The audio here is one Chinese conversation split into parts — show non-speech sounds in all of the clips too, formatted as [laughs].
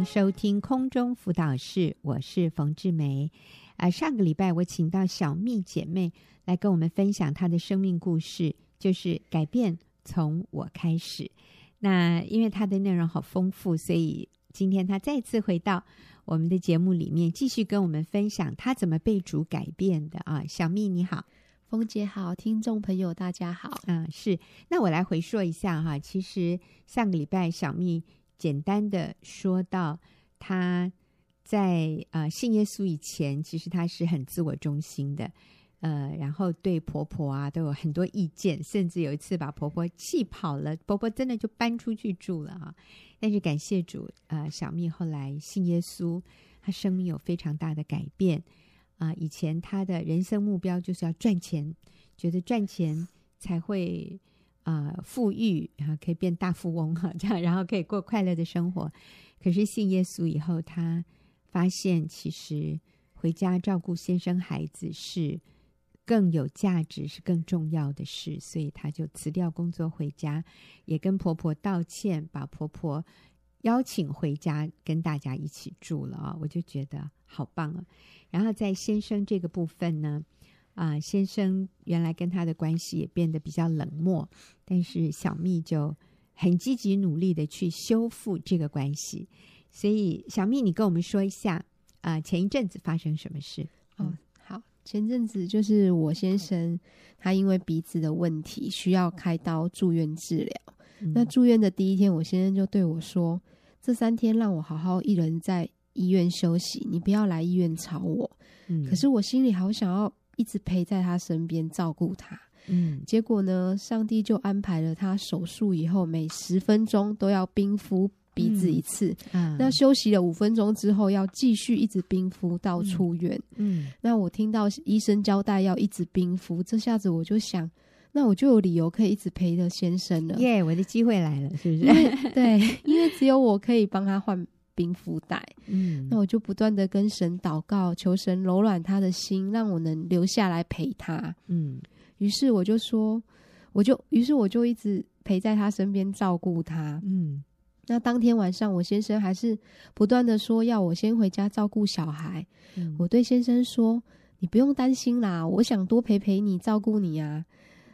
迎收听空中辅导室，我是冯志梅。啊、呃，上个礼拜我请到小蜜姐妹来跟我们分享她的生命故事，就是改变从我开始。那因为她的内容好丰富，所以今天她再次回到我们的节目里面，继续跟我们分享她怎么被主改变的啊。小蜜你好，冯姐好，听众朋友大家好。嗯，是。那我来回说一下哈，其实上个礼拜小蜜。简单的说到，她在呃信耶稣以前，其实她是很自我中心的，呃，然后对婆婆啊都有很多意见，甚至有一次把婆婆气跑了，婆婆真的就搬出去住了啊。但是感谢主，呃，小蜜后来信耶稣，她生命有非常大的改变啊，以前她的人生目标就是要赚钱，觉得赚钱才会。啊、富裕然后可以变大富翁哈，[laughs] 这样然后可以过快乐的生活。可是信耶稣以后，他发现其实回家照顾先生孩子是更有价值，是更重要的事，所以他就辞掉工作回家，也跟婆婆道歉，把婆婆邀请回家跟大家一起住了啊！我就觉得好棒啊。然后在先生这个部分呢。啊，先生原来跟他的关系也变得比较冷漠，但是小蜜就很积极努力的去修复这个关系。所以，小蜜，你跟我们说一下，啊，前一阵子发生什么事？哦，好，前阵子就是我先生他因为鼻子的问题需要开刀住院治疗。嗯。那住院的第一天，我先生就对我说：“这三天让我好好一人在医院休息，你不要来医院吵我。”嗯，可是我心里好想要。一直陪在他身边照顾他，嗯，结果呢，上帝就安排了他手术以后每十分钟都要冰敷鼻子一次，嗯，那休息了五分钟之后要继续一直冰敷到出院，嗯，嗯，那我听到医生交代要一直冰敷，这下子我就想，那我就有理由可以一直陪着先生了，耶，我的机会来了，是不是？对，因为只有我可以帮他换。冰敷袋，嗯，那我就不断的跟神祷告，求神柔软他的心，让我能留下来陪他，嗯。于是我就说，我就，于是我就一直陪在他身边照顾他，嗯。那当天晚上，我先生还是不断的说要我先回家照顾小孩，嗯。我对先生说：“你不用担心啦，我想多陪陪你，照顾你啊。”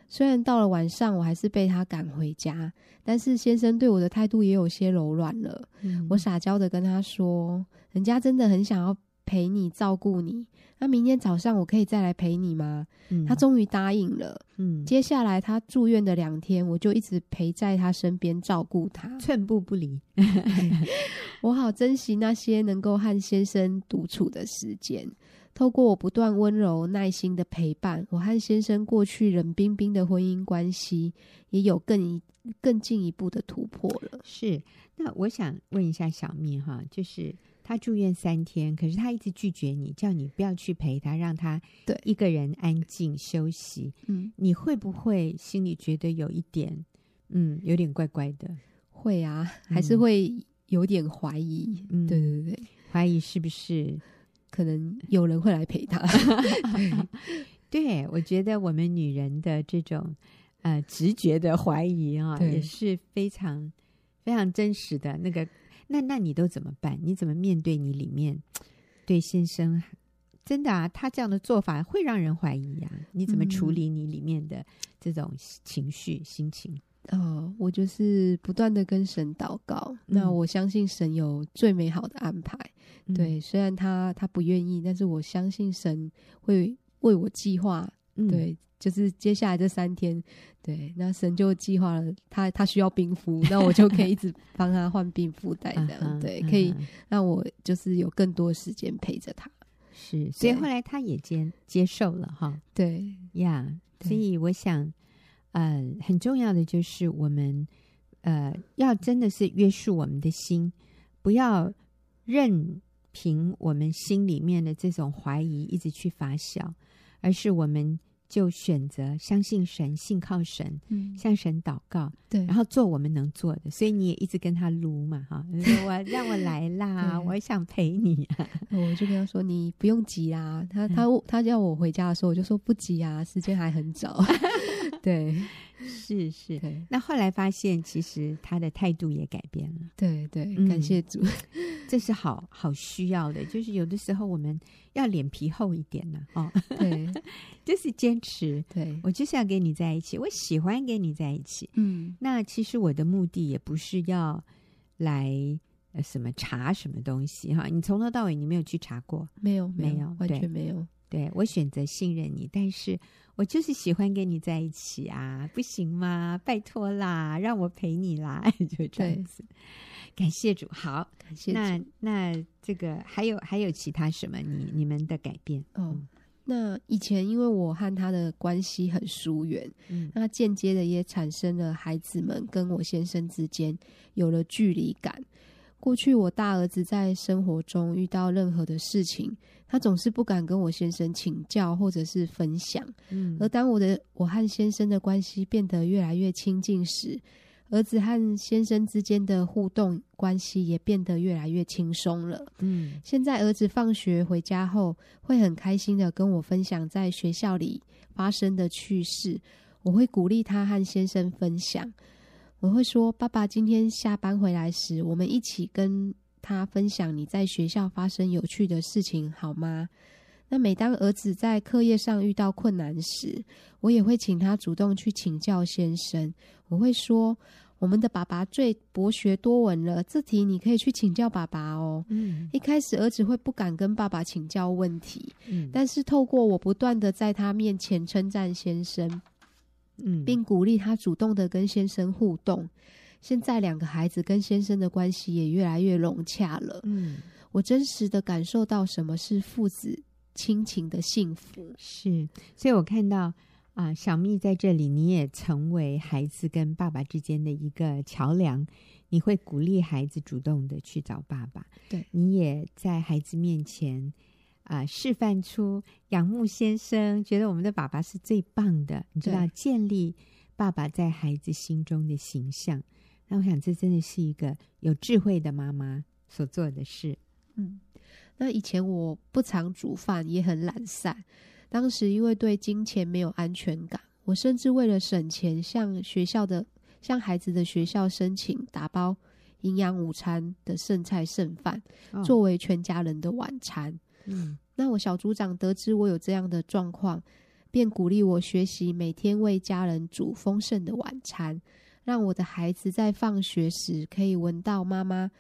虽然到了晚上，我还是被他赶回家，但是先生对我的态度也有些柔软了。嗯、我撒娇的跟他说：“人家真的很想要陪你照顾你，那明天早上我可以再来陪你吗？”嗯、他终于答应了。嗯，接下来他住院的两天，我就一直陪在他身边照顾他，寸步不离。[laughs] [laughs] 我好珍惜那些能够和先生独处的时间。透过我不断温柔耐心的陪伴，我和先生过去冷冰冰的婚姻关系也有更一更进一步的突破了。是，那我想问一下小蜜哈，就是他住院三天，可是他一直拒绝你，叫你不要去陪他，让他对一个人安静休息。嗯，你会不会心里觉得有一点，嗯，有点怪怪的？会啊，还是会有点怀疑。嗯，对对对，怀疑是不是？可能有人会来陪他 [laughs] 对，对，我觉得我们女人的这种呃直觉的怀疑啊，也是非常非常真实的。那个，那那你都怎么办？你怎么面对你里面对先生真的啊？他这样的做法会让人怀疑呀、啊？你怎么处理你里面的这种情绪、心情？哦，我就是不断的跟神祷告。嗯、那我相信神有最美好的安排。嗯、对，虽然他他不愿意，但是我相信神会为我计划。嗯、对，就是接下来这三天，对，那神就计划了他他需要冰敷，那我就可以一直 [laughs] 帮他换冰敷袋的。对，可以让我就是有更多时间陪着他。是，所以后来他也接接受了哈。对呀，yeah, 所以我想。呃，很重要的就是我们，呃，要真的是约束我们的心，不要任凭我们心里面的这种怀疑一直去发酵，而是我们就选择相信神，信靠神，嗯，向神祷告，对，然后做我们能做的。所以你也一直跟他撸嘛，哈，我让我来啦，[laughs] 我想陪你啊，我就跟他说你不用急啊，他他他叫我回家的时候，我就说不急啊，时间还很早。[laughs] 对，是是。那后来发现，其实他的态度也改变了。对对，感谢主。[laughs] 这是好好需要的。就是有的时候我们要脸皮厚一点呢、啊，哦，对，[laughs] 就是坚持。对，我就是要跟你在一起，我喜欢跟你在一起。嗯，那其实我的目的也不是要来。什么查什么东西哈？你从头到尾你没有去查过？没有，没有，完全没有。对，我选择信任你，但是我就是喜欢跟你在一起啊，不行吗？拜托啦，让我陪你啦，[laughs] 就这样子。感谢主，好，感谢主。那那这个还有还有其他什么？你你们的改变？哦，那以前因为我和他的关系很疏远，嗯，那间接的也产生了孩子们跟我先生之间有了距离感。过去我大儿子在生活中遇到任何的事情，他总是不敢跟我先生请教或者是分享。嗯，而当我的我和先生的关系变得越来越亲近时，儿子和先生之间的互动关系也变得越来越轻松了。嗯，现在儿子放学回家后，会很开心的跟我分享在学校里发生的趣事，我会鼓励他和先生分享。我会说：“爸爸今天下班回来时，我们一起跟他分享你在学校发生有趣的事情，好吗？”那每当儿子在课业上遇到困难时，我也会请他主动去请教先生。我会说：“我们的爸爸最博学多闻了，这题你可以去请教爸爸哦。”嗯，一开始儿子会不敢跟爸爸请教问题，嗯，但是透过我不断的在他面前称赞先生。嗯，并鼓励他主动的跟先生互动。现在两个孩子跟先生的关系也越来越融洽了。嗯，我真实的感受到什么是父子亲情的幸福。是，所以我看到啊，小蜜在这里，你也成为孩子跟爸爸之间的一个桥梁。你会鼓励孩子主动的去找爸爸。对，你也在孩子面前。啊、呃，示范出仰慕先生，觉得我们的爸爸是最棒的。你知道，建立爸爸在孩子心中的形象。那我想，这真的是一个有智慧的妈妈所做的事。嗯，那以前我不常煮饭，也很懒散。当时因为对金钱没有安全感，我甚至为了省钱，向学校的向孩子的学校申请打包营养午餐的剩菜剩饭，哦，作为全家人的晚餐。嗯，那我小组长得知我有这样的状况，便鼓励我学习每天为家人煮丰盛的晚餐，让我的孩子在放学时可以闻到妈妈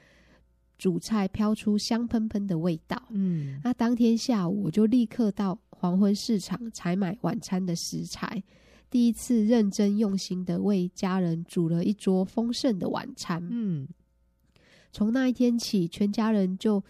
煮菜飘出香喷喷的味道。嗯，那当天下午我就立刻到黄昏市场采买晚餐的食材，第一次认真用心的为家人煮了一桌丰盛的晚餐。嗯，从那一天起，全家人就。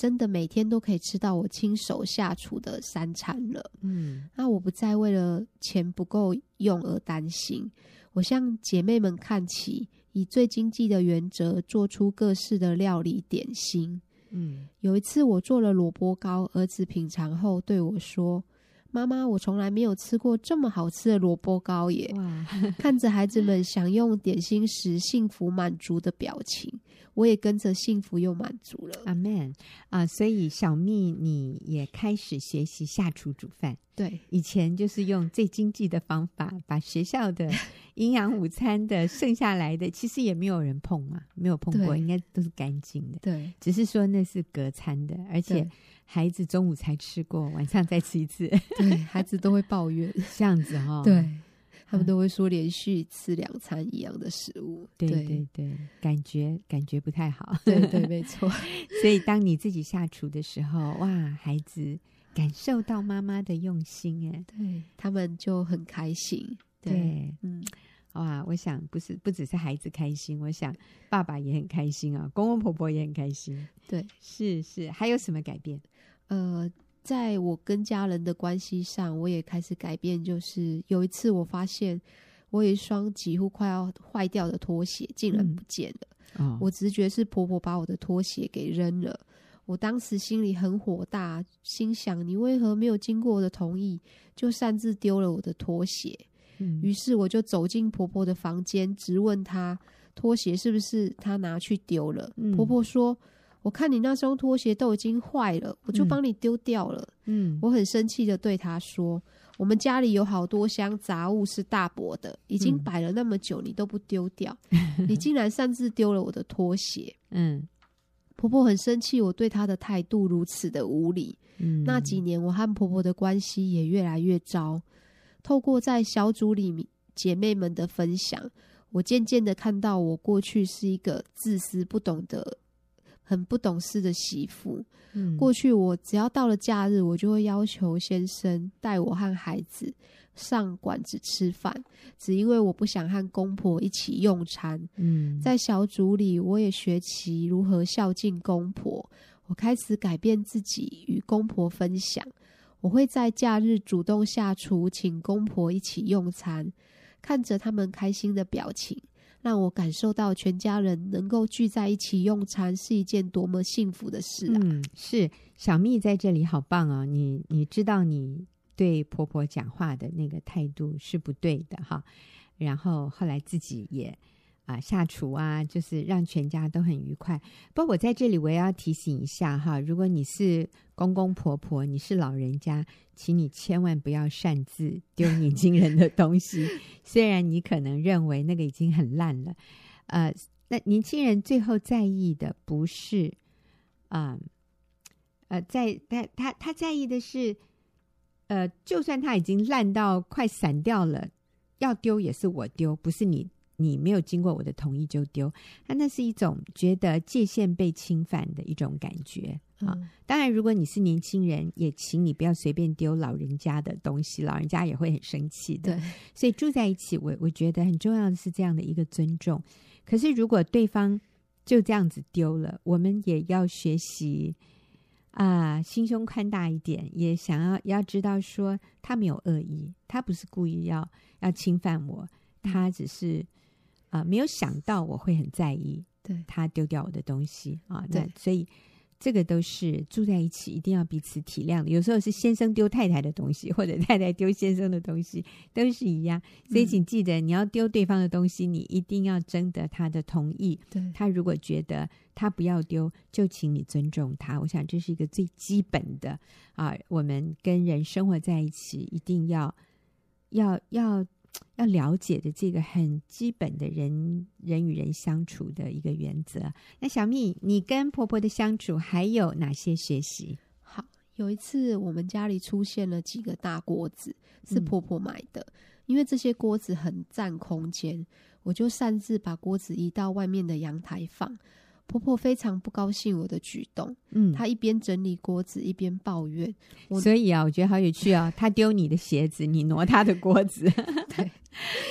真的每天都可以吃到我亲手下厨的三餐了。嗯，那我不再为了钱不够用而担心。我向姐妹们看齐，以最经济的原则做出各式的料理点心。嗯，有一次我做了萝卜糕，儿子品尝后对我说：“妈妈，我从来没有吃过这么好吃的萝卜糕耶！”哇，[laughs] [laughs] 看着孩子们享用点心时幸福满足的表情。我也跟着幸福又满足了，阿门啊！所以小蜜，你也开始学习下厨煮饭。对，以前就是用最经济的方法，把学校的营养午餐的剩下来的，[laughs] 其实也没有人碰嘛，没有碰过，应该都是干净的。对，只是说那是隔餐的，而且孩子中午才吃过，晚上再吃一次。[laughs] 对，孩子都会抱怨 [laughs] 这样子哈、哦。对。他们都会说连续吃两餐一样的食物，对对对，感觉感觉不太好，对对没错。[laughs] 所以当你自己下厨的时候，哇，孩子感受到妈妈的用心，哎，对他们就很开心。对，对嗯，哇，我想不是不只是孩子开心，我想爸爸也很开心啊，公公婆婆也很开心。对，是是，还有什么改变？呃。在我跟家人的关系上，我也开始改变。就是有一次，我发现我有一双几乎快要坏掉的拖鞋，竟然不见了。嗯哦、我直觉是婆婆把我的拖鞋给扔了。我当时心里很火大，心想：你为何没有经过我的同意，就擅自丢了我的拖鞋？嗯、于是我就走进婆婆的房间，质问她拖鞋是不是她拿去丢了。嗯、婆婆说。我看你那双拖鞋都已经坏了，我就帮你丢掉了。嗯，我很生气的对他说：“我们家里有好多箱杂物是大伯的，已经摆了那么久，你都不丢掉，[laughs] 你竟然擅自丢了我的拖鞋。”嗯，婆婆很生气，我对她的态度如此的无理。嗯，那几年我和婆婆的关系也越来越糟。透过在小组里姐妹们的分享，我渐渐的看到我过去是一个自私、不懂得、很不懂事的媳妇。嗯，过去我只要到了假日，我就会要求先生带我和孩子上馆子吃饭，只因为我不想和公婆一起用餐。嗯，在小组里，我也学习如何孝敬公婆。我开始改变自己，与公婆分享。我会在假日主动下厨，请公婆一起用餐，看着他们开心的表情，让我感受到全家人能够聚在一起用餐是一件多么幸福的事啊！嗯，是小蜜在这里好棒哦，你你知道你对婆婆讲话的那个态度是不对的哈，然后后来自己也。啊，下厨啊，就是让全家都很愉快。不过我在这里我也要提醒一下哈，如果你是公公婆婆，你是老人家，请你千万不要擅自 [laughs] 丢年轻人的东西。虽然你可能认为那个已经很烂了，呃，那年轻人最后在意的不是啊，呃，呃，在他他他在意的是，呃，就算他已经烂到快散掉了，要丢也是我丢，不是你。你没有经过我的同意就丢，那那是一种觉得界限被侵犯的一种感觉啊。当然，如果你是年轻人，也请你不要随便丢老人家的东西，老人家也会很生气的。对，所以住在一起，我我觉得很重要的是这样的一个尊重。可是，如果对方就这样子丢了，我们也要学习啊，心胸宽大一点，也想要要知道说他没有恶意，他不是故意要要侵犯我，他只是。啊、呃，没有想到我会很在意，对他丢掉我的东西啊，对，所以这个都是住在一起一定要彼此体谅的。有时候是先生丢太太的东西，或者太太丢先生的东西，都是一样。所以请记得，你要丢对方的东西，你一定要征得他的同意。对，他如果觉得他不要丢，就请你尊重他。我想这是一个最基本的啊，我们跟人生活在一起，一定要要要。要了解的这个很基本的人人与人相处的一个原则。那小蜜，你跟婆婆的相处还有哪些学习？好，有一次我们家里出现了几个大锅子，是婆婆买的，嗯、因为这些锅子很占空间，我就擅自把锅子移到外面的阳台放。婆婆非常不高兴我的举动，嗯，她一边整理锅子一边抱怨。所以啊，我觉得好有趣啊、哦！她丢你的鞋子，你挪她的锅子。[laughs] 对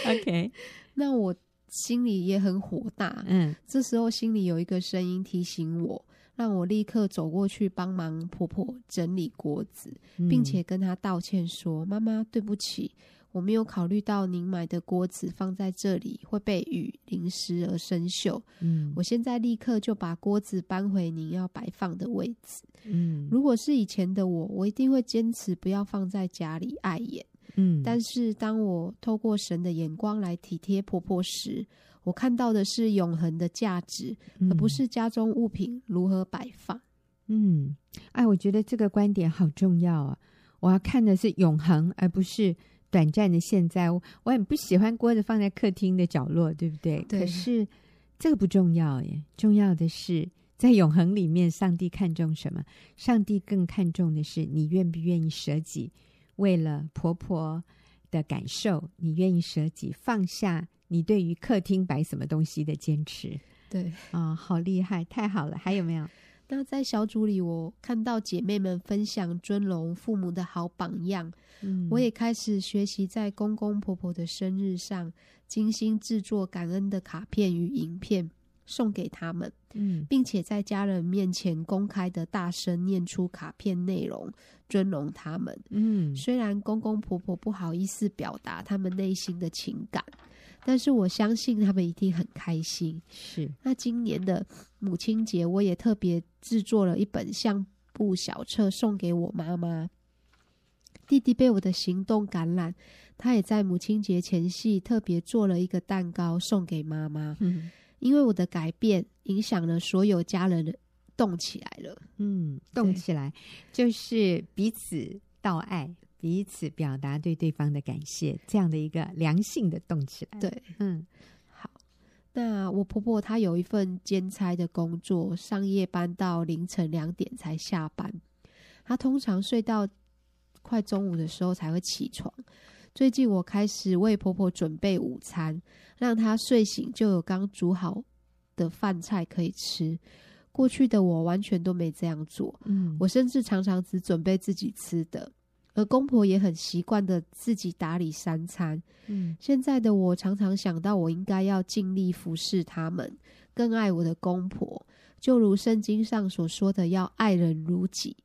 ，OK。那我心里也很火大，嗯，这时候心里有一个声音提醒我，让我立刻走过去帮忙婆婆整理锅子，并且跟她道歉说：“妈妈，对不起。”我没有考虑到您买的锅子放在这里会被雨淋湿而生锈。嗯，我现在立刻就把锅子搬回您要摆放的位置。嗯，如果是以前的我，我一定会坚持不要放在家里碍眼。嗯，但是当我透过神的眼光来体贴婆婆时，我看到的是永恒的价值，而不是家中物品如何摆放。嗯，哎，我觉得这个观点好重要啊！我要看的是永恒，而不是。短暂的现在，我我很不喜欢锅子放在客厅的角落，对不对？对。可是这个不重要耶，重要的是在永恒里面，上帝看重什么？上帝更看重的是你愿不愿意舍己，为了婆婆的感受，你愿意舍己放下你对于客厅摆什么东西的坚持。对啊、哦，好厉害，太好了！还有没有？那在小组里，我看到姐妹们分享尊荣父母的好榜样，嗯，我也开始学习在公公婆婆的生日上精心制作感恩的卡片与影片送给他们，嗯，并且在家人面前公开的大声念出卡片内容，尊荣他们，嗯，虽然公公婆婆不好意思表达他们内心的情感。但是我相信他们一定很开心。是。那今年的母亲节，我也特别制作了一本相簿小册送给我妈妈。弟弟被我的行动感染，他也在母亲节前夕特别做了一个蛋糕送给妈妈。嗯。因为我的改变影响了所有家人的动起来了。嗯，动起来就是彼此道爱。彼此表达对对方的感谢，这样的一个良性的动起来。对，嗯，好。那我婆婆她有一份兼差的工作，上夜班到凌晨两点才下班。她通常睡到快中午的时候才会起床。最近我开始为婆婆准备午餐，让她睡醒就有刚煮好的饭菜可以吃。过去的我完全都没这样做，嗯，我甚至常常只准备自己吃的。而公婆也很习惯的自己打理三餐。嗯，现在的我常常想到，我应该要尽力服侍他们，更爱我的公婆，就如圣经上所说的，要爱人如己。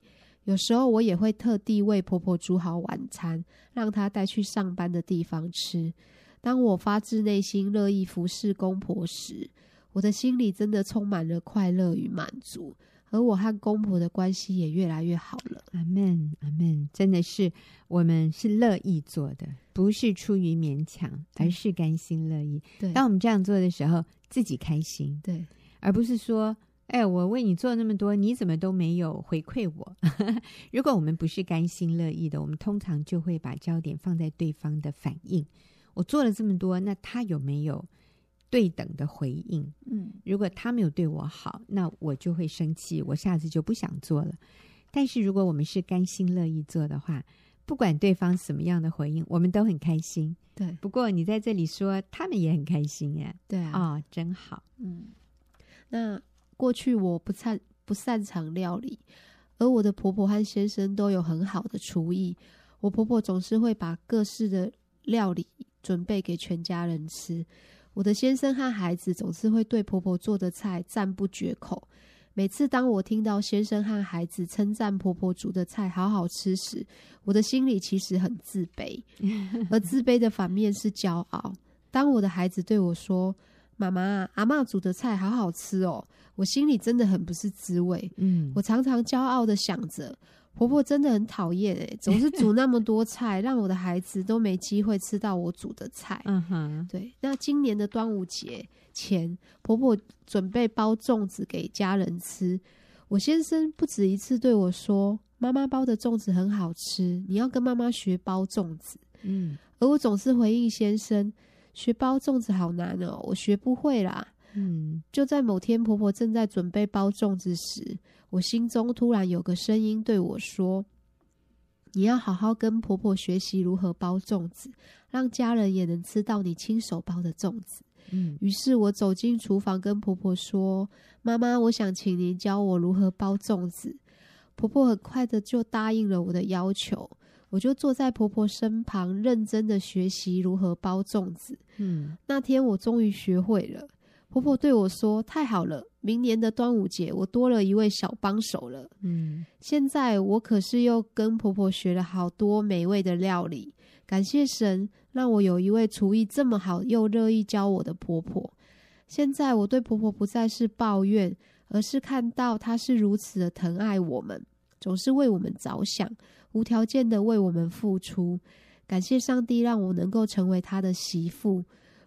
有时候我也会特地为婆婆煮好晚餐，让她带去上班的地方吃。当我发自内心乐意服侍公婆时，我的心里真的充满了快乐与满足。而我和公婆的关系也越来越好了。阿门，阿门，真的是我们是乐意做的，不是出于勉强，而是甘心乐意。对，当我们这样做的时候，自己开心。对，而不是说，哎，我为你做那么多，你怎么都没有回馈我？[laughs] 如果我们不是甘心乐意的，我们通常就会把焦点放在对方的反应。我做了这么多，那他有没有？对等的回应，嗯，如果他没有对我好，那我就会生气，我下次就不想做了。但是如果我们是甘心乐意做的话，不管对方什么样的回应，我们都很开心。对，不过你在这里说，他们也很开心耶。对啊，哦，真好。嗯，那过去我不擅不擅长料理，而我的婆婆和先生都有很好的厨艺。我婆婆总是会把各式的料理准备给全家人吃。我的先生和孩子总是会对婆婆做的菜赞不绝口。每次当我听到先生和孩子称赞婆婆煮的菜好好吃时，我的心里其实很自卑，[laughs] 而自卑的反面是骄傲。当我的孩子对我说：“妈妈，阿妈煮的菜好好吃哦”，我心里真的很不是滋味。嗯，我常常骄傲的想着。婆婆真的很讨厌哎，总是煮那么多菜，[laughs] 让我的孩子都没机会吃到我煮的菜。嗯哼，对。那今年的端午节前，婆婆准备包粽子给家人吃。我先生不止一次对我说：“妈妈包的粽子很好吃，你要跟妈妈学包粽子。”嗯，而我总是回应先生：“学包粽子好难哦，我学不会啦。”嗯，就在某天，婆婆正在准备包粽子时，我心中突然有个声音对我说：“你要好好跟婆婆学习如何包粽子，让家人也能吃到你亲手包的粽子。”嗯，于是我走进厨房，跟婆婆说：“妈妈，我想请您教我如何包粽子。”婆婆很快的就答应了我的要求，我就坐在婆婆身旁，认真的学习如何包粽子。嗯，那天我终于学会了。婆婆对我说：“太好了，明年的端午节我多了一位小帮手了。”嗯，现在我可是又跟婆婆学了好多美味的料理。感谢神，让我有一位厨艺这么好又乐意教我的婆婆。现在我对婆婆不再是抱怨，而是看到她是如此的疼爱我们，总是为我们着想，无条件的为我们付出。感谢上帝，让我能够成为她的媳妇。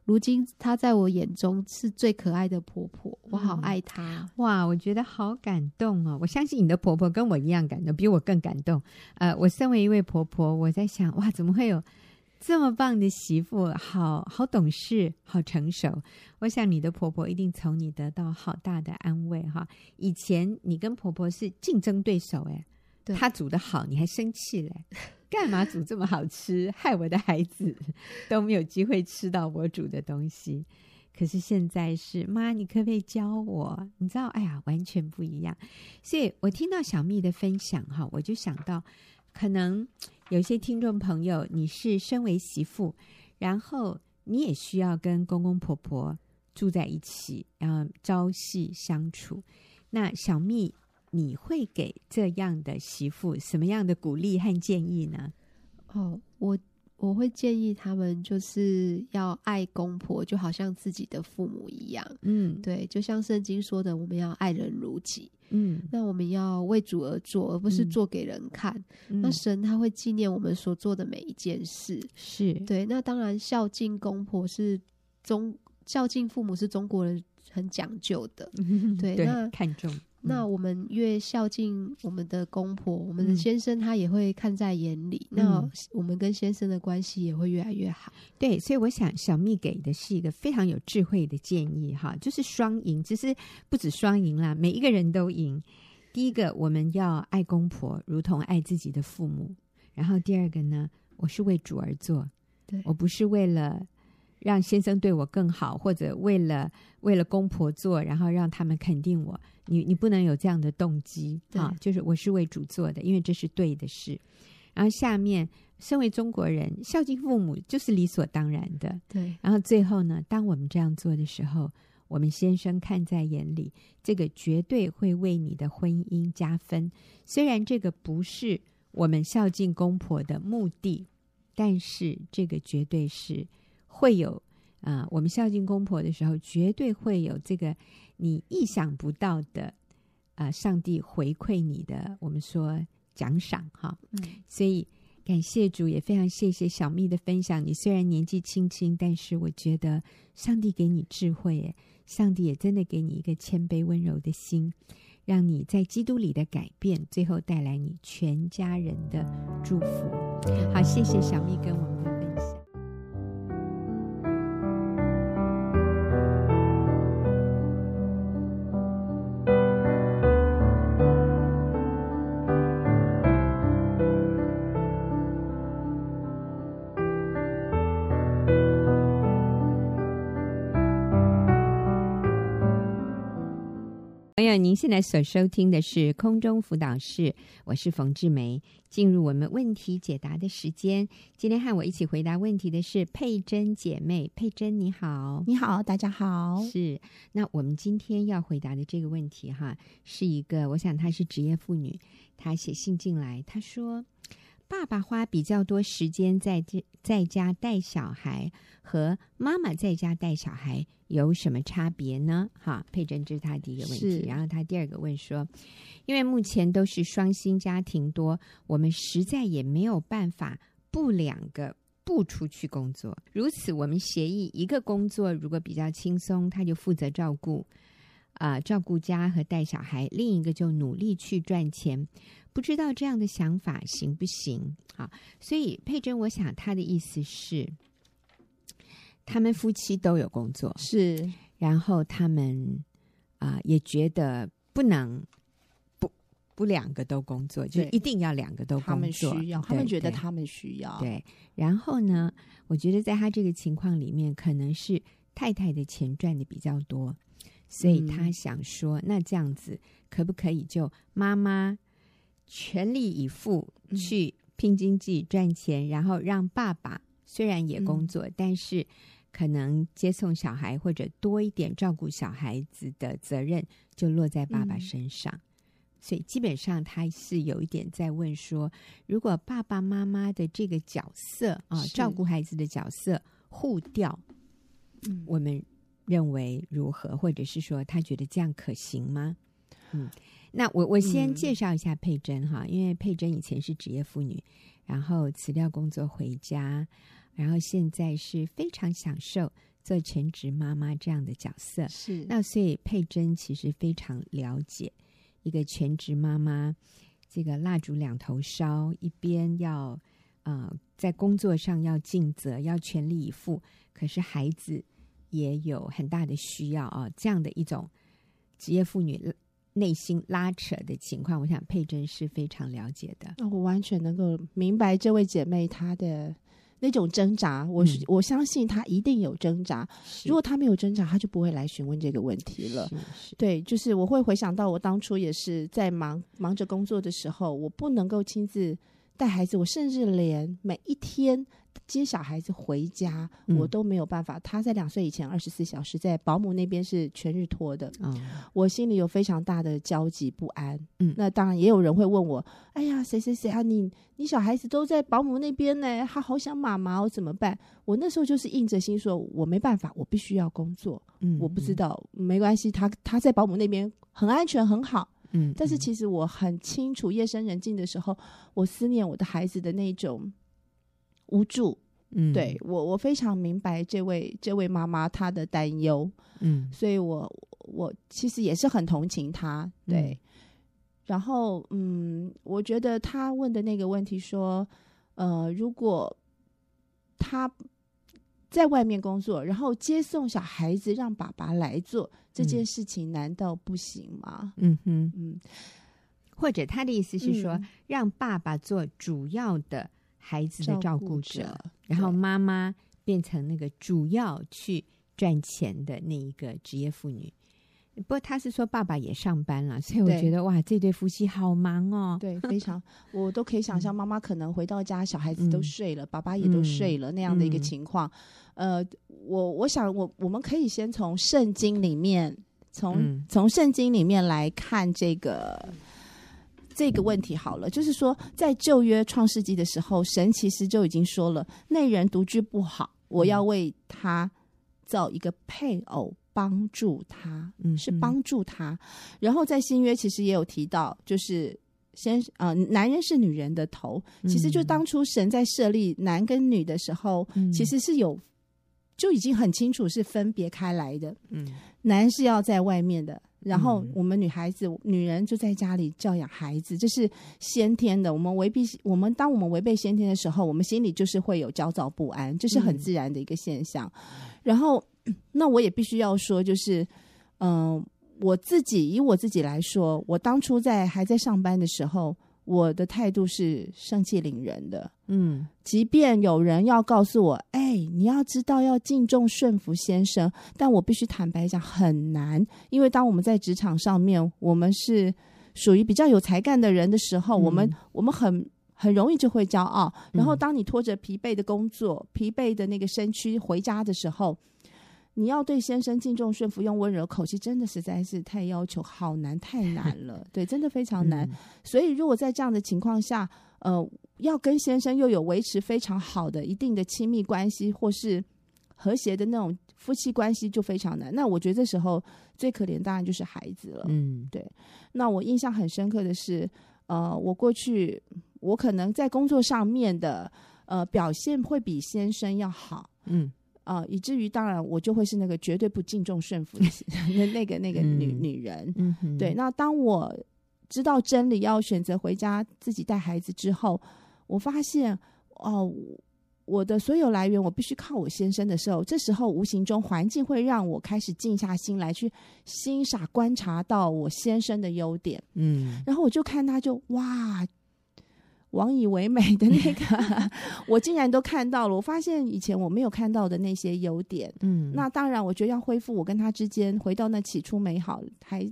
如今她在我眼中是最可爱的婆婆，我好爱她。嗯。哇，我觉得好感动哦！我相信你的婆婆跟我一样感动，比我更感动。呃，我身为一位婆婆，我在想，哇，怎么会有这么棒的媳妇？好好懂事，好成熟。我想你的婆婆一定从你得到好大的安慰哈。以前你跟婆婆是竞争对手，哎，对，她煮的好，你还生气嘞。干嘛煮这么好吃，[laughs] 害我的孩子都没有机会吃到我煮的东西。可是现在是妈，你可不可以教我？你知道，哎呀，完全不一样。所以我听到小蜜的分享哈，我就想到，可能有些听众朋友，你是身为媳妇，然后你也需要跟公公婆婆住在一起，然后朝夕相处。那小蜜。你会给这样的媳妇什么样的鼓励和建议呢？哦，我我会建议他们就是要爱公婆，就好像自己的父母一样。嗯，对，就像圣经说的，我们要爱人如己。嗯，那我们要为主而做，而不是做给人看。嗯，那神他会纪念我们所做的每一件事。是对。那当然，孝敬公婆是中孝敬父母是中国人很讲究的。嗯，对，对，那看重。那我们越孝敬我们的公婆，我们的先生他也会看在眼里，嗯、那我们跟先生的关系也会越来越好。对，所以我想小蜜给的是一个非常有智慧的建议哈，就是双赢，其实不止双赢啦，每一个人都赢。第一个，我们要爱公婆，如同爱自己的父母。然后第二个呢，我是为主而做，对，我不是为了让先生对我更好，或者为了为了公婆做，然后让他们肯定我。你你不能有这样的动机啊！就是我是为主做的，因为这是对的事。然后下面，身为中国人，孝敬父母就是理所当然的。对。然后最后呢，当我们这样做的时候，我们先生看在眼里，这个绝对会为你的婚姻加分。虽然这个不是我们孝敬公婆的目的，但是这个绝对是会有啊、呃！我们孝敬公婆的时候，绝对会有这个你意想不到的啊、呃！上帝回馈你的，我们说奖赏哈。嗯，所以感谢主，也非常谢谢小蜜的分享。你虽然年纪轻轻，但是我觉得上帝给你智慧耶。上帝也真的给你一个谦卑温柔的心，让你在基督里的改变，最后带来你全家人的祝福。好，谢谢小蜜跟我们现在所收听的是空中辅导室，我是冯志梅。进入我们问题解答的时间，今天和我一起回答问题的是佩珍姐妹。佩珍你好，你好，大家好。是，那我们今天要回答的这个问题哈，是一个，我想她是职业妇女，她写信进来，她说。爸爸花比较多时间在在家带小孩，和妈妈在家带小孩有什么差别呢？哈，佩珍，这是他第一个问题。然后他第二个问说，因为目前都是双薪家庭多，我们实在也没有办法不两个不出去工作。如此，我们协议一个工作如果比较轻松，他就负责照顾啊、呃、照顾家和带小孩，另一个就努力去赚钱。不知道这样的想法行不行？好，所以佩珍，我想他的意思是，他们夫妻都有工作，是，然后他们啊、呃、也觉得不能不不两个都工作，就一定要两个都工作，他们需要，他们觉得他们需要，对。然后呢，我觉得在他这个情况里面，可能是太太的钱赚的比较多，所以他想说，嗯、那这样子可不可以就妈妈？全力以赴去拼经济赚钱，嗯，然后让爸爸虽然也工作，嗯，但是可能接送小孩或者多一点照顾小孩子的责任就落在爸爸身上。嗯，所以基本上他是有一点在问说：如果爸爸妈妈的这个角色啊，照顾孩子的角色互调，嗯，我们认为如何？或者是说他觉得这样可行吗？嗯。那我我先介绍一下佩珍哈，嗯，因为佩珍以前是职业妇女，然后辞掉工作回家，然后现在是非常享受做全职妈妈这样的角色。是，那所以佩珍其实非常了解一个全职妈妈，这个蜡烛两头烧，一边要呃在工作上要尽责，要全力以赴，可是孩子也有很大的需要啊，这样的一种职业妇女。内心拉扯的情况，我想佩珍是非常了解的。那我完全能够明白这位姐妹她的那种挣扎。我是、嗯、我相信她一定有挣扎。如果她没有挣扎，她就不会来询问这个问题了。对，就是我会回想到我当初也是在忙忙着工作的时候，我不能够亲自带孩子，我甚至连每一天。接小孩子回家，我都没有办法。嗯、他在两岁以前，二十四小时在保姆那边是全日托的。嗯，我心里有非常大的焦急不安。嗯，那当然也有人会问我：“哎呀，谁谁谁啊？你你小孩子都在保姆那边呢，他好想妈妈，我怎么办？”我那时候就是硬着心说：“我没办法，我必须要工作。”嗯，我不知道，没关系，他他在保姆那边很安全，很好。嗯，但是其实我很清楚，夜深人静的时候，我思念我的孩子的那种。无助，嗯，对我，我非常明白这位这位妈妈她的担忧，嗯，所以我我其实也是很同情她，对。嗯、然后，嗯，我觉得他问的那个问题说，呃，如果他在外面工作，然后接送小孩子让爸爸来做这件事情，难道不行吗？嗯哼，嗯。或者他的意思是说，嗯、让爸爸做主要的孩子的照顾者，然后妈妈变成那个主要去赚钱的那一个职业妇女。不过他是说爸爸也上班了，所以我觉得哇，这对夫妻好忙哦。对，非常，[laughs] 我都可以想象妈妈可能回到家，小孩子都睡了，嗯、爸爸也都睡了、嗯、那样的一个情况。呃，我我想我我们可以先从圣经里面，从、嗯、从圣经里面来看这个。这个问题好了，就是说，在旧约创世纪的时候，神其实就已经说了，那人独居不好，我要为他造一个配偶帮助他，嗯，是帮助他。然后在新约其实也有提到，就是先呃，男人是女人的头，其实就当初神在设立男跟女的时候，其实是有就已经很清楚是分别开来的，嗯，男是要在外面的。然后我们女孩子、女人就在家里教养孩子，这是先天的。我们违背我们，当我们违背先天的时候，我们心里就是会有焦躁不安，这是很自然的一个现象。嗯、然后，那我也必须要说，就是，嗯、呃，我自己以我自己来说，我当初在还在上班的时候。我的态度是盛气凌人的，嗯，即便有人要告诉我，哎，你要知道要敬重顺服先生，但我必须坦白讲很难，因为当我们在职场上面，我们是属于比较有才干的人的时候，嗯、我们我们很很容易就会骄傲，然后当你拖着疲惫的工作、嗯、疲惫的那个身躯回家的时候。你要对先生敬重顺服，用温柔口气，真的实在是太要求，好难，太难了。[laughs] 对，真的非常难。嗯、所以，如果在这样的情况下，呃，要跟先生又有维持非常好的一定的亲密关系，或是和谐的那种夫妻关系，就非常难。那我觉得这时候最可怜当然就是孩子了。嗯，对。那我印象很深刻的是，呃，我过去我可能在工作上面的呃表现会比先生要好。嗯。啊、呃，以至于当然我就会是那个绝对不敬重顺服的 [laughs] 那个那个女、嗯、女人。对。那当我知道真理，要选择回家自己带孩子之后，我发现哦、呃，我的所有来源我必须靠我先生的时候，这时候无形中环境会让我开始静下心来去欣赏、观察到我先生的优点。嗯，然后我就看他就哇。网以为美的那个，[laughs] [laughs] 我竟然都看到了。我发现以前我没有看到的那些优点。嗯，那当然，我觉得要恢复我跟他之间回到那起初美好，还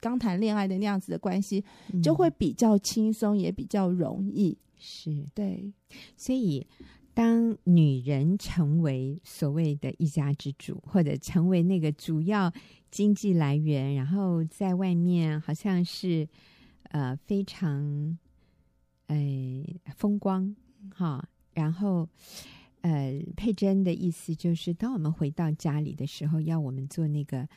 刚谈恋爱的那样子的关系，就会比较轻松，也比较容易。是对，所以当女人成为所谓的一家之主，或者成为那个主要经济来源，然后在外面好像是呃非常。哎，风光哈，然后呃，佩珍的意思就是，当我们回到家里的时候，要我们做那个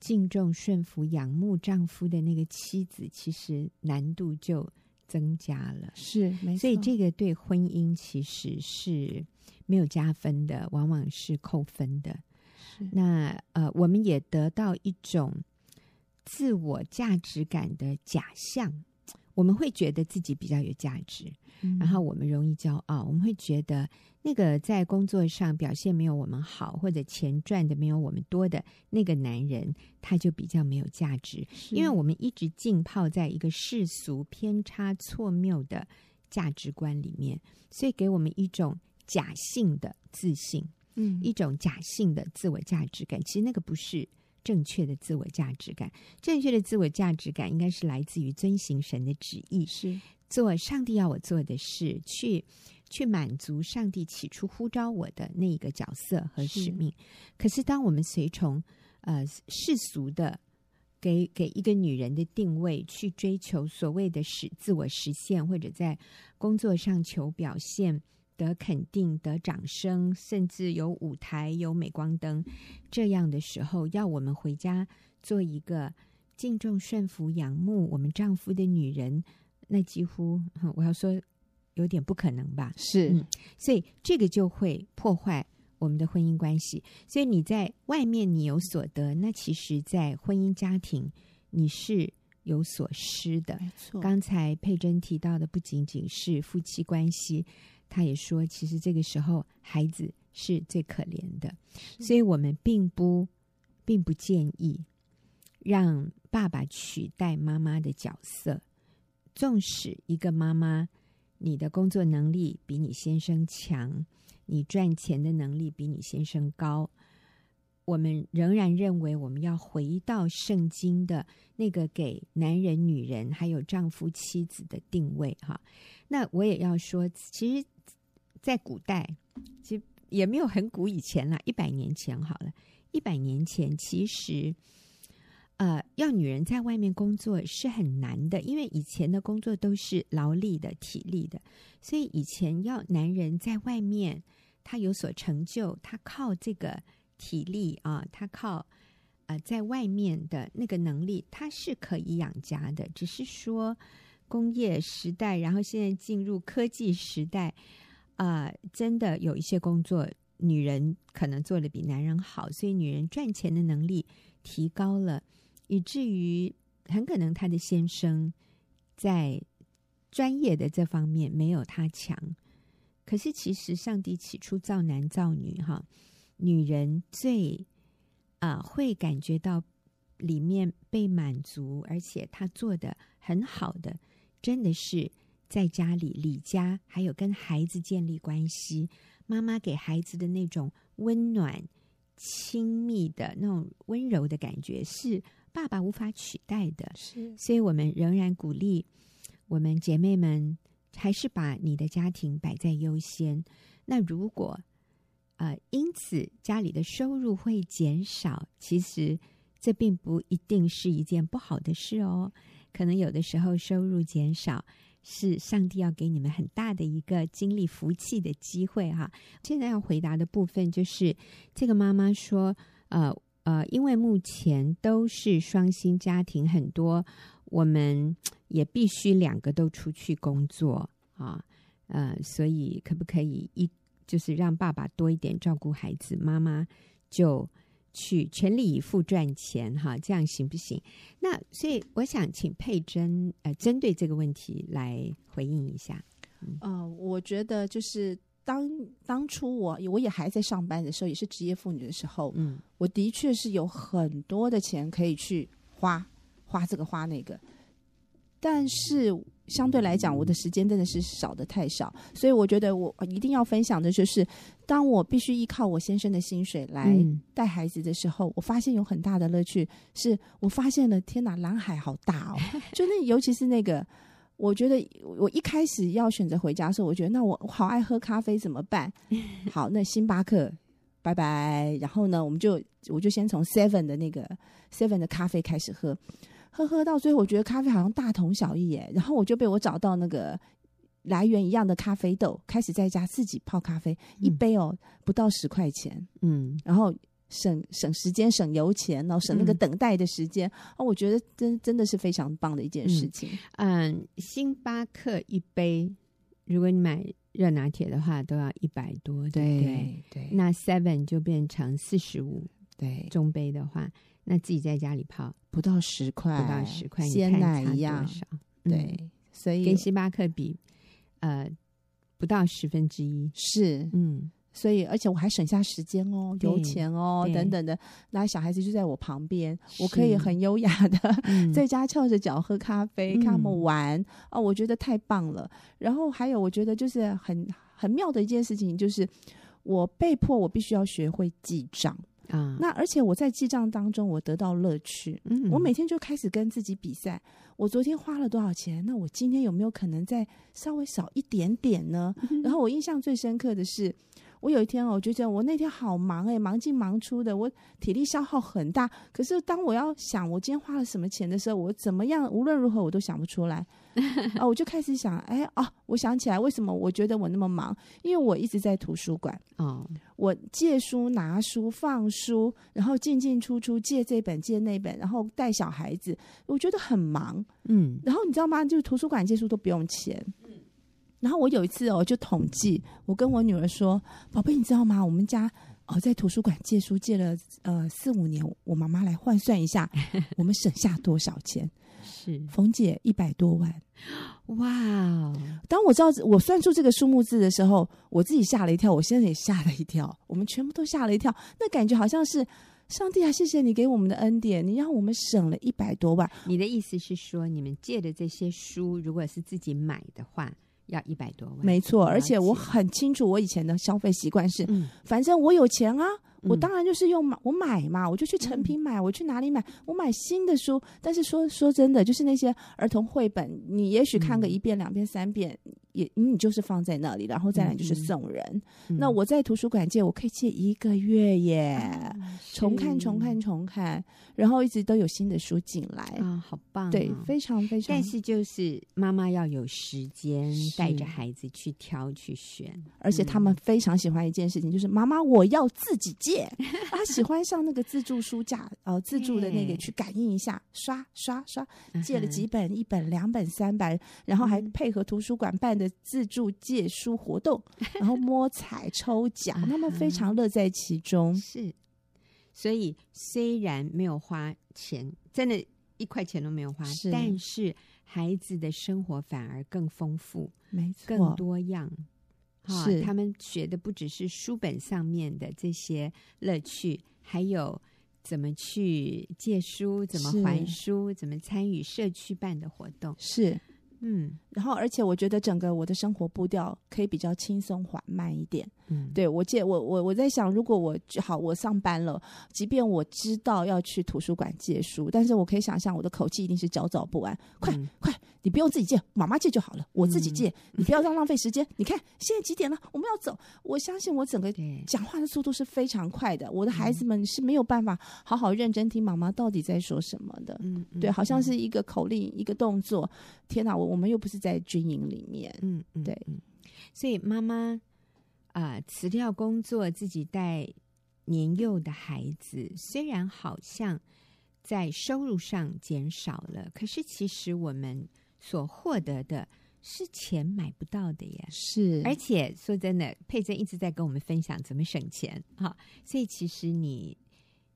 敬重、顺服、仰慕丈夫的那个妻子，其实难度就增加了。是，没错。所以这个对婚姻其实是没有加分的，往往是扣分的。是。那呃，我们也得到一种自我价值感的假象。我们会觉得自己比较有价值，嗯、然后我们容易骄傲。我们会觉得那个在工作上表现没有我们好，或者钱赚的没有我们多的那个男人，他就比较没有价值。因为我们一直浸泡在一个世俗偏差错谬的价值观里面，所以给我们一种假性的自信，嗯，一种假性的自我价值感。其实那个不是。正确的自我价值感，正确的自我价值感应该是来自于遵行神的旨意，是做上帝要我做的事，去去满足上帝起初呼召我的那一个角色和使命。是可是，当我们随从呃世俗的给给一个女人的定位，去追求所谓的实自我实现，或者在工作上求表现。得肯定、得掌声，甚至有舞台、有镁光灯，这样的时候，要我们回家做一个敬重、顺服、仰慕我们丈夫的女人，那几乎我要说有点不可能吧？是，嗯，所以这个就会破坏我们的婚姻关系。所以你在外面你有所得，那其实，在婚姻家庭你是有所失的。没错。刚才佩珍提到的不仅仅是夫妻关系，她也说，其实这个时候孩子是最可怜的。所以我们并不并不建议让爸爸取代妈妈的角色。纵使一个妈妈，你的工作能力比你先生强，你赚钱的能力比你先生高，我们仍然认为我们要回到圣经的那个给男人、女人还有丈夫、妻子的定位哈。那我也要说，其实，在古代，其实也没有很古以前啦，一百年前好了，一百年前其实。呃，要女人在外面工作是很难的，因为以前的工作都是劳力的、体力的，所以以前要男人在外面，他有所成就，他靠这个体力啊，他靠呃在外面的那个能力，他是可以养家的。只是说工业时代，然后现在进入科技时代，啊、真的有一些工作女人可能做的比男人好，所以女人赚钱的能力提高了。以至于很可能他的先生在专业的这方面没有他强，可是其实上帝起初造男造女哈，女人最啊、会感觉到里面被满足，而且她做的很好的，真的是在家里理家，还有跟孩子建立关系，妈妈给孩子的那种温暖、亲密的那种温柔的感觉是。爸爸无法取代的，是，所以我们仍然鼓励我们姐妹们，还是把你的家庭摆在优先。那如果呃，因此家里的收入会减少，其实这并不一定是一件不好的事哦。可能有的时候收入减少，是上帝要给你们很大的一个经历福气的机会哈。现在要回答的部分就是，这个妈妈说，呃。呃，因为目前都是双薪家庭，很多我们也必须两个都出去工作啊，呃，所以可不可以一就是让爸爸多一点照顾孩子，妈妈就去全力以赴赚钱哈，这样行不行？那所以我想请佩珍呃，针对这个问题来回应一下。嗯，呃，我觉得就是。当当初我我也还在上班的时候，也是职业妇女的时候，嗯，我的确是有很多的钱可以去花，花这个花那个，但是相对来讲，我的时间真的是少的太少，所以我觉得我一定要分享的就是，当我必须依靠我先生的薪水来带孩子的时候，我发现有很大的乐趣，是我发现了天哪，蓝海好大哦，[laughs] 就那尤其是那个。我觉得我一开始要选择回家的时候，我觉得那我好爱喝咖啡怎么办？[laughs] 好，那星巴克拜拜。然后呢，我们就我就先从 Seven 的那个 Seven 的咖啡开始喝，喝喝到最后，我觉得咖啡好像大同小异耶。然后我就被我找到那个来源一样的咖啡豆，开始在家自己泡咖啡，嗯、一杯哦不到十块钱，嗯，然后。省省时间，省油钱，然后省那个等待的时间，我觉得真真的是非常棒的一件事情。嗯，星巴克一杯，如果你买热拿铁的话，都要一百多，对对，对，对。那 Seven 就变成四十五，对，中杯的话，那自己在家里泡不到十块，不到十块，鲜奶一样少，对，嗯、所以跟星巴克比，呃，不到十分之一，是，嗯。所以，而且我还省下时间哦，油钱哦，等等的。那小孩子就在我旁边，我可以很优雅的、嗯、[laughs] 在家翘着脚喝咖啡，看他们玩、嗯、哦，我觉得太棒了。然后还有，我觉得就是很很妙的一件事情，就是我被迫我必须要学会记账啊。那而且我在记账当中，我得到乐趣。嗯，我每天就开始跟自己比赛，我昨天花了多少钱？那我今天有没有可能再稍微少一点点呢？嗯、然后我印象最深刻的是。我有一天哦，我就觉得我那天好忙哎，忙进忙出的，我体力消耗很大。可是当我要想我今天花了什么钱的时候，我怎么样无论如何我都想不出来啊！[laughs] 我就开始想，哎哦，我想起来为什么我觉得我那么忙？因为我一直在图书馆哦，我借书、拿书、放书，然后进进出出，借这本借那本，然后带小孩子，我觉得很忙。嗯，然后你知道吗？就是图书馆借书都不用钱。然后我有一次哦，就统计，我跟我女儿说：“宝贝，你知道吗？我们家哦，在图书馆借书借了呃四五年，我妈妈来换算一下，[laughs] 我们省下多少钱？是冯姐一百多万，哇哦！当我知道我算出这个数目字的时候，我自己吓了一跳，我现在也吓了一跳，我们全部都吓了一跳，那感觉好像是上帝啊，谢谢你给我们的恩典，你让我们省了一百多万。你的意思是说，你们借的这些书，如果是自己买的话，要一百多万？没错，而且我很清楚，我以前的消费习惯是，嗯，反正我有钱啊。我当然就是用买，我买嘛，我就去成品买，我去哪里买？我买新的书。但是说说真的，就是那些儿童绘本，你也许看个一遍、两遍、三遍。也你就是放在那里，然后再来就是送人。嗯、那我在图书馆借，我可以借一个月耶，啊、重看重看重看，然后一直都有新的书进来啊，好棒、哦！对，非常非常。但是就是妈妈要有时间带着孩子去挑去选，而且他们非常喜欢一件事情，就是妈妈我要自己借，[laughs] 他喜欢上那个自助书架，呃，自助的那个去感应一下，刷刷刷，借了几本，一本、两本、三本，然后还配合图书馆办的。自助借书活动，然后摸彩抽奖，他们非常乐在其中。[laughs] 是，所以虽然没有花钱，真的，一块钱都没有花，是，但是孩子的生活反而更丰富，没错，更多样。是，他们学的不只是书本上面的这些乐趣，还有怎么去借书，怎么还书，怎么参与社区办的活动。是。嗯，然后而且我觉得整个我的生活步调可以比较轻松缓慢一点。嗯，对，我借我我我在想，如果我好我上班了，即便我知道要去图书馆借书，但是我可以想象我的口气一定是焦躁不安。快、嗯、快，你不用自己借，妈妈借就好了，我自己借，嗯、你不要 [laughs] 让浪费时间。你看现在几点了？我们要走。我相信我整个讲话的速度是非常快的，我的孩子们是没有办法好好认真听妈妈到底在说什么的。嗯，对，好像是一个口令一个动作。天哪，我我们又不是在军营里面。嗯嗯，对，所以妈妈。啊，辞掉工作，自己带年幼的孩子，虽然好像在收入上减少了，可是其实我们所获得的是钱买不到的呀。是，而且说真的，佩珍一直在跟我们分享怎么省钱哈，所以其实你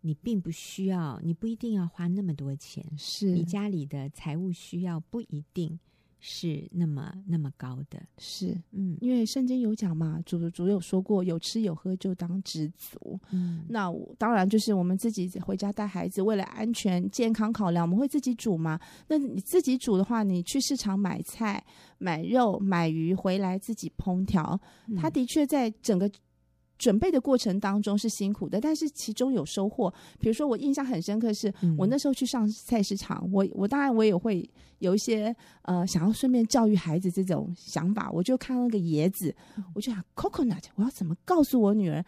你并不需要，你不一定要花那么多钱，是你家里的财务需要不一定。是那么那么高的，是嗯，因为圣经有讲嘛，主主有说过，有吃有喝就当知足。嗯，那当然就是我们自己回家带孩子，为了安全健康考量，我们会自己煮嘛。那你自己煮的话，你去市场买菜、买肉、买鱼回来自己烹调，它的确在整个。准备的过程当中是辛苦的，但是其中有收获。比如说，我印象很深刻是，我那时候去上菜市场，我我当然我也会有一些呃想要顺便教育孩子这种想法。我就看到那个椰子，我就想 coconut，我要怎么告诉我女儿？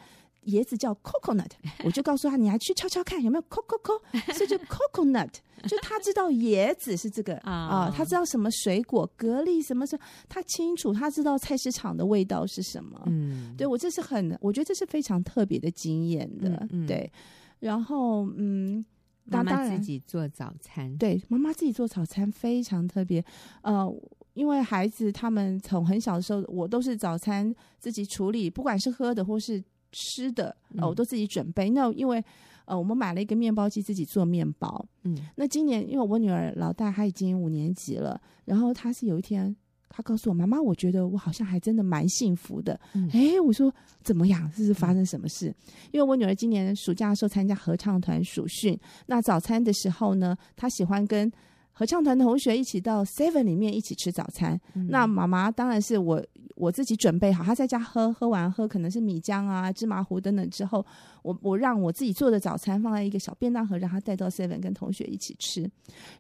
椰子叫 coconut，我就告诉他，你还去敲敲看有没有 coco，所以就 coconut，[laughs] 就他知道椰子是这个啊、呃，他知道什么水果，蛤蜊什么什么，他清楚，他知道菜市场的味道是什么。嗯，对我这是很，我觉得这是非常特别的经验的。嗯嗯、对，然后嗯，妈妈自己做早餐，对，妈妈自己做早餐非常特别。呃，因为孩子他们从很小的时候，我都是早餐自己处理，不管是喝的或是。吃的哦，我都自己准备。嗯、那因为呃，我们买了一个面包机，自己做面包。嗯，那今年因为我女儿老大她已经五年级了，然后她是有一天，她告诉我妈妈，我觉得我好像还真的蛮幸福的。嗯，哎，我说怎么样？这是发生什么事？嗯、因为我女儿今年暑假的时候参加合唱团暑训，那早餐的时候呢，她喜欢跟合唱团的同学一起到 Seven 里面一起吃早餐。嗯、那妈妈当然是我。我自己准备好，他在家喝，喝完喝可能是米浆啊、芝麻糊等等之后，我我让我自己做的早餐放在一个小便当盒，让他带到 seven 跟同学一起吃。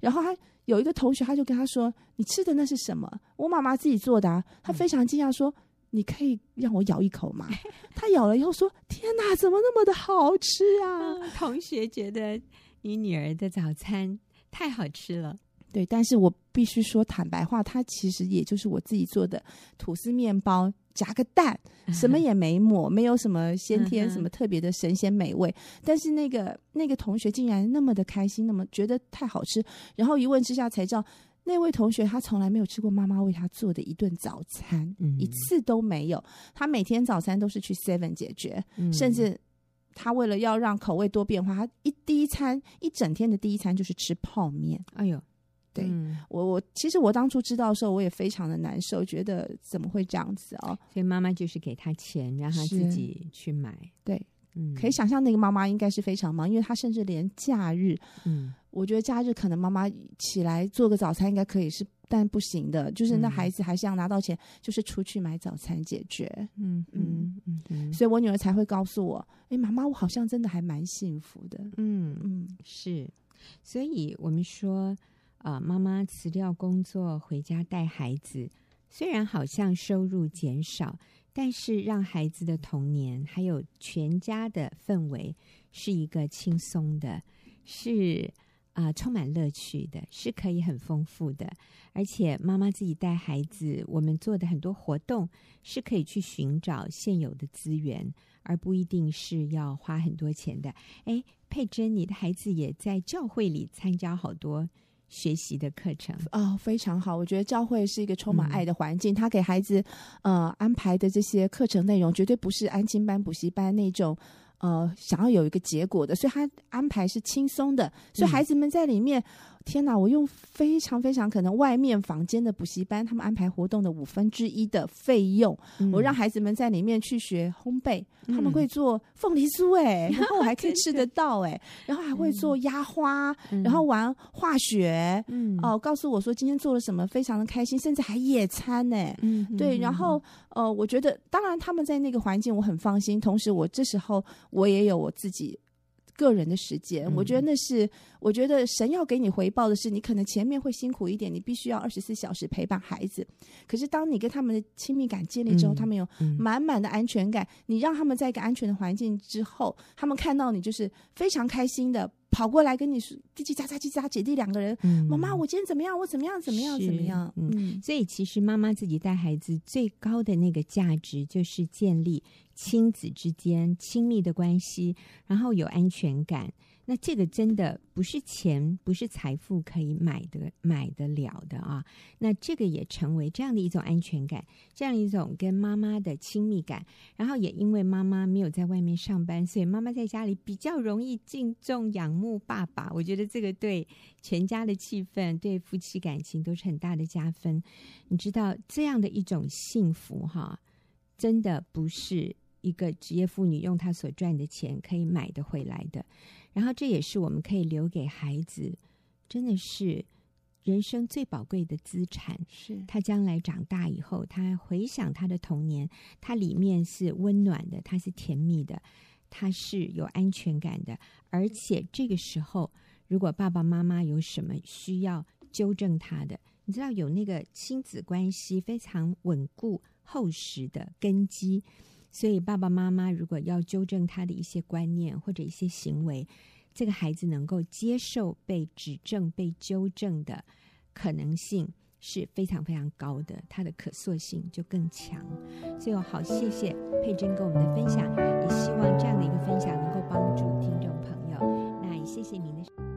然后他有一个同学，他就跟他说：“你吃的那是什么？”我妈妈自己做的啊。他非常惊讶说：“你可以让我咬一口吗？” [laughs] 他咬了以后说：“天哪，怎么那么的好吃啊！” [laughs] 同学觉得你女儿的早餐太好吃了。对，但是我必须说坦白话，它其实也就是我自己做的吐司面包，夹个蛋，什么 [laughs] 也没抹，没有什么先天什么特别的神仙美味。但是那个那个同学竟然那么的开心，那么觉得太好吃，然后一问之下才知道，那位同学他从来没有吃过妈妈为他做的一顿早餐，嗯、一次都没有。他每天早餐都是去 Seven 解决，嗯、甚至。他为了要让口味多变化，他一第一餐一整天的第一餐就是吃泡面。哎呦，对、嗯、我我其实我当初知道的时候，我也非常的难受，觉得怎么会这样子哦？所以妈妈就是给他钱，让他自己去买。对，嗯，可以想象那个妈妈应该是非常忙，因为她甚至连假日，嗯，我觉得假日可能妈妈起来做个早餐应该可以是。但不行的，就是那孩子还是要拿到钱，嗯、就是出去买早餐解决。嗯嗯嗯嗯，所以我女儿才会告诉我：“哎、欸，妈妈，我好像真的还蛮幸福的。”嗯嗯，是。所以我们说，啊、妈妈辞掉工作回家带孩子，虽然好像收入减少，但是让孩子的童年还有全家的氛围是一个轻松的，是。啊、充满乐趣的，是可以很丰富的，而且妈妈自己带孩子，我们做的很多活动是可以去寻找现有的资源，而不一定是要花很多钱的。哎，佩珍，你的孩子也在教会里参加好多学习的课程哦，非常好。我觉得教会是一个充满爱的环境，嗯、他给孩子呃安排的这些课程内容，绝对不是安亲班、补习班那种。呃，想要有一个结果的，所以他安排是轻松的，所以孩子们在里面。嗯天哪！我用非常非常可能外面房间的补习班，他们安排活动的五分之一的费用，嗯、我让孩子们在里面去学烘焙，嗯、他们会做凤梨酥哎、欸，然后我还可以吃得到哎、欸，然后还会做压花，嗯、然后玩化学，嗯哦、呃，告诉我说今天做了什么，非常的开心，甚至还野餐呢、欸，嗯，对，然后呃，我觉得当然他们在那个环境我很放心，同时我这时候我也有我自己。个人的时间，嗯、我觉得那是，我觉得神要给你回报的是，你可能前面会辛苦一点，你必须要二十四小时陪伴孩子。可是当你跟他们的亲密感建立之后，嗯、他们有满满的安全感，嗯、你让他们在一个安全的环境之后，他们看到你就是非常开心的。跑过来跟你说叽叽喳喳叽喳，姐弟两个人，嗯、妈妈，我今天怎么样？我怎么样？怎么样？怎么样？嗯，嗯，所以其实妈妈自己带孩子最高的那个价值，就是建立亲子之间亲密的关系，然后有安全感。那这个真的不是钱，不是财富可以买的买得了的啊！那这个也成为这样的一种安全感，这样一种跟妈妈的亲密感。然后也因为妈妈没有在外面上班，所以妈妈在家里比较容易敬重仰慕爸爸。我觉得这个对全家的气氛、对夫妻感情都是很大的加分。你知道这样的一种幸福哈，真的不是一个职业妇女用她所赚的钱可以买得回来的。然后这也是我们可以留给孩子，真的是人生最宝贵的资产。是他将来长大以后，他回想他的童年，他里面是温暖的，他是甜蜜的，他是有安全感的。而且这个时候，如果爸爸妈妈有什么需要纠正他的，你知道有那个亲子关系非常稳固厚实的根基。所以爸爸妈妈如果要纠正他的一些观念或者一些行为这个孩子能够接受被指正被纠正的可能性是非常非常高的他的可塑性就更强。所以我好谢谢佩珍跟我们的分享也希望这样的一个分享能够帮助听众朋友。那也谢谢您的